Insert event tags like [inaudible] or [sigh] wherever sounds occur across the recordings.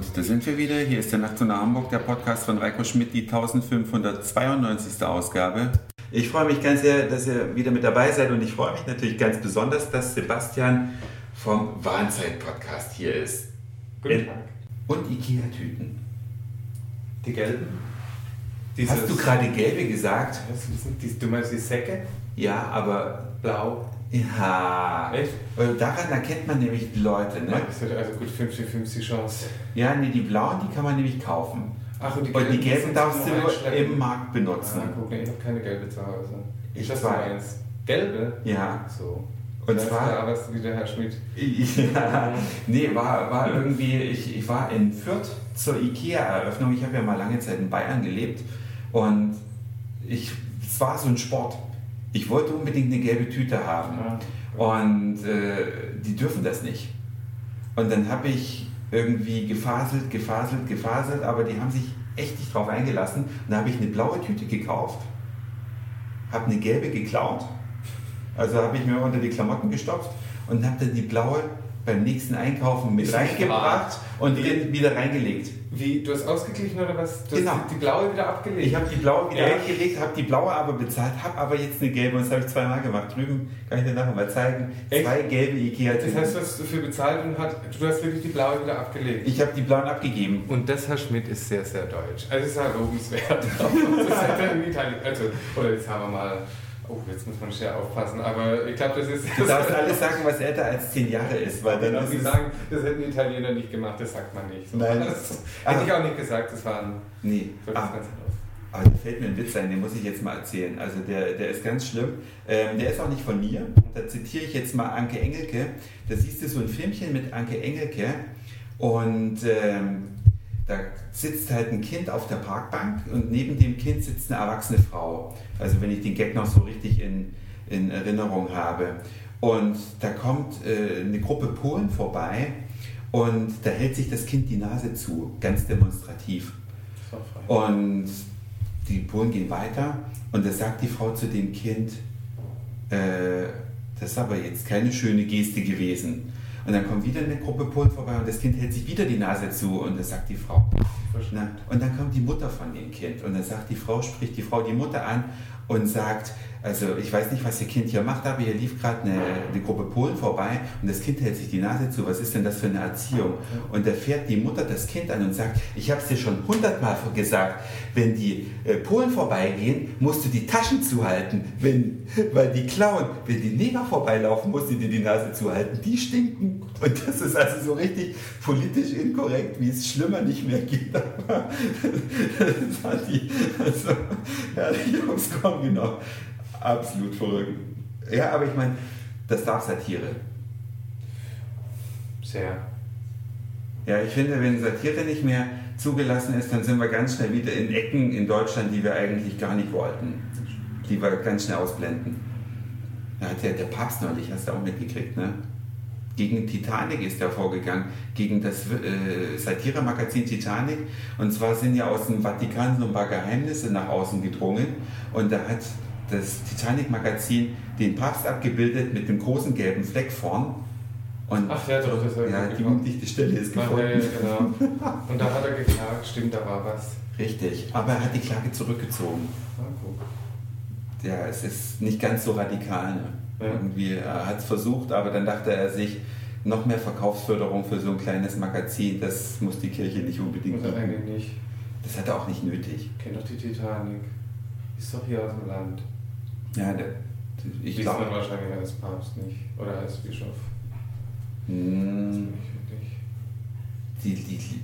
da sind wir wieder. Hier ist der Nacht zu Hamburg, der Podcast von Reiko Schmidt, die 1592. Ausgabe. Ich freue mich ganz sehr, dass ihr wieder mit dabei seid und ich freue mich natürlich ganz besonders, dass Sebastian vom Warnzeit-Podcast hier ist. Guten Tag. Und Ikea-Tüten. Die gelben? Dieses Hast du gerade gelbe gesagt? Was du meinst die Säcke? Ja, aber blau. Ja. Echt? Daran erkennt man nämlich die Leute, ne? Das ist also gut 50-50 Chance. Ja, nee, die blauen, die kann man nämlich kaufen. Ach, und die gelben, und die gelben darfst du nur im Markt benutzen. Ah, guck, nee, ich habe keine gelbe zu Hause. Ich das eins. Gelbe? Ja. So. Und das zwar. Da was wie der Herr Schmidt. [laughs] ja, nee, war, war irgendwie, ich, ich war in Fürth zur IKEA-Eröffnung. Ich habe ja mal lange Zeit in Bayern gelebt und ich, es war so ein Sport ich wollte unbedingt eine gelbe Tüte haben. Ja. Und äh, die dürfen das nicht. Und dann habe ich irgendwie gefaselt, gefaselt, gefaselt, aber die haben sich echt nicht drauf eingelassen. Und dann habe ich eine blaue Tüte gekauft, habe eine gelbe geklaut, also habe ich mir unter die Klamotten gestopft und habe dann die blaue beim nächsten Einkaufen mit reingebracht und drin wieder reingelegt. Wie, du hast ausgeglichen oder was? Du genau. hast die blaue wieder abgelegt? Ich habe die blaue wieder ja. abgelegt, habe die blaue aber bezahlt, habe aber jetzt eine gelbe und das habe ich zweimal gemacht. Drüben kann ich dir nachher mal zeigen. Echt? Zwei gelbe ikea Das heißt, du hast dafür bezahlt und hat, du hast wirklich die blaue wieder abgelegt? Ich habe die blauen abgegeben. Und das, Herr Schmidt, ist sehr, sehr deutsch. Also es ist ja lobenswert. [laughs] das ist halt Italien. Also, oder jetzt haben wir mal Oh, jetzt muss man sehr aufpassen, aber ich glaube, das ist. Du darfst alles sagen, was älter als zehn Jahre ist, weil dann ist. sagen, das hätten die Italiener nicht gemacht, das sagt man nicht. So, Nein. Das hätte ich auch nicht gesagt, das waren. Nee. Ah, aber da fällt mir ein Witz ein, den muss ich jetzt mal erzählen. Also der, der ist ganz schlimm. Ähm, der ist auch nicht von mir. Da zitiere ich jetzt mal Anke Engelke. Da siehst du so ein Filmchen mit Anke Engelke und ähm, da sitzt halt ein Kind auf der Parkbank und neben dem Kind sitzt eine erwachsene Frau. Also wenn ich den Gag noch so richtig in, in Erinnerung habe. Und da kommt äh, eine Gruppe Polen vorbei und da hält sich das Kind die Nase zu, ganz demonstrativ. Und die Polen gehen weiter und da sagt die Frau zu dem Kind, äh, das ist aber jetzt keine schöne Geste gewesen. Und dann kommt wieder eine Gruppe Polen vorbei und das Kind hält sich wieder die Nase zu und das sagt die Frau. Na, und dann kommt die Mutter von dem Kind und dann sagt die Frau, spricht die Frau die Mutter an und sagt, also ich weiß nicht, was ihr Kind hier macht, aber hier lief gerade eine, eine, Gruppe Polen vorbei und das Kind hält sich die Nase zu. Was ist denn das für eine Erziehung? Und da fährt die Mutter das Kind an und sagt, ich habe es dir schon hundertmal gesagt, wenn die äh, Polen vorbeigehen, musst du die Taschen zuhalten, wenn, weil die klauen. Wenn die Neger vorbeilaufen, musst du dir die Nase zuhalten. Die stinken. Und das ist also so richtig politisch inkorrekt, wie es schlimmer nicht mehr geht. [laughs] Aber das hat die, also, [laughs] herrlich ums Kommen, genau absolut verrückt. Ja, aber ich meine, das darf Satire. Sehr. Ja, ich finde, wenn Satire nicht mehr zugelassen ist, dann sind wir ganz schnell wieder in Ecken in Deutschland, die wir eigentlich gar nicht wollten. Die wir ganz schnell ausblenden. Da hat der, der Papst neulich, hast du auch mitgekriegt, ne? Gegen Titanic ist er vorgegangen, gegen das äh, Satire-Magazin Titanic. Und zwar sind ja aus dem Vatikan so ein paar Geheimnisse nach außen gedrungen. Und da hat das Titanic-Magazin den Papst abgebildet mit dem großen gelben Fleck vorn. Und Ach ja, doch, das ja, die undichte Stelle ist gefunden. Ja, ja, genau. [laughs] Und da hat er geklagt, stimmt, da war was. Richtig, aber er hat die Klage zurückgezogen. Ah, ja, es ist nicht ganz so radikal. Ne? Ja. Irgendwie, er hat es versucht, aber dann dachte er sich, noch mehr Verkaufsförderung für so ein kleines Magazin, das muss die Kirche nicht unbedingt er eigentlich nicht. Das hat er auch nicht nötig. Kennt doch die Titanic. Ist doch hier aus dem Land. Ja, der, ich glaube. wahrscheinlich als Papst nicht. Oder als Bischof. Hm.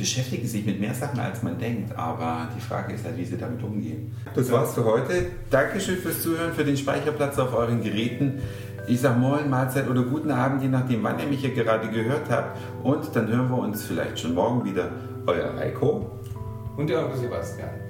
Beschäftigen sich mit mehr Sachen, als man denkt, aber die Frage ist halt, wie sie damit umgehen. Das war's für heute. Dankeschön fürs Zuhören, für den Speicherplatz auf euren Geräten. Ich sag Moin, Mahlzeit oder guten Abend, je nachdem, wann ihr mich hier gerade gehört habt. Und dann hören wir uns vielleicht schon morgen wieder. Euer Heiko. Und der Onkel Sebastian.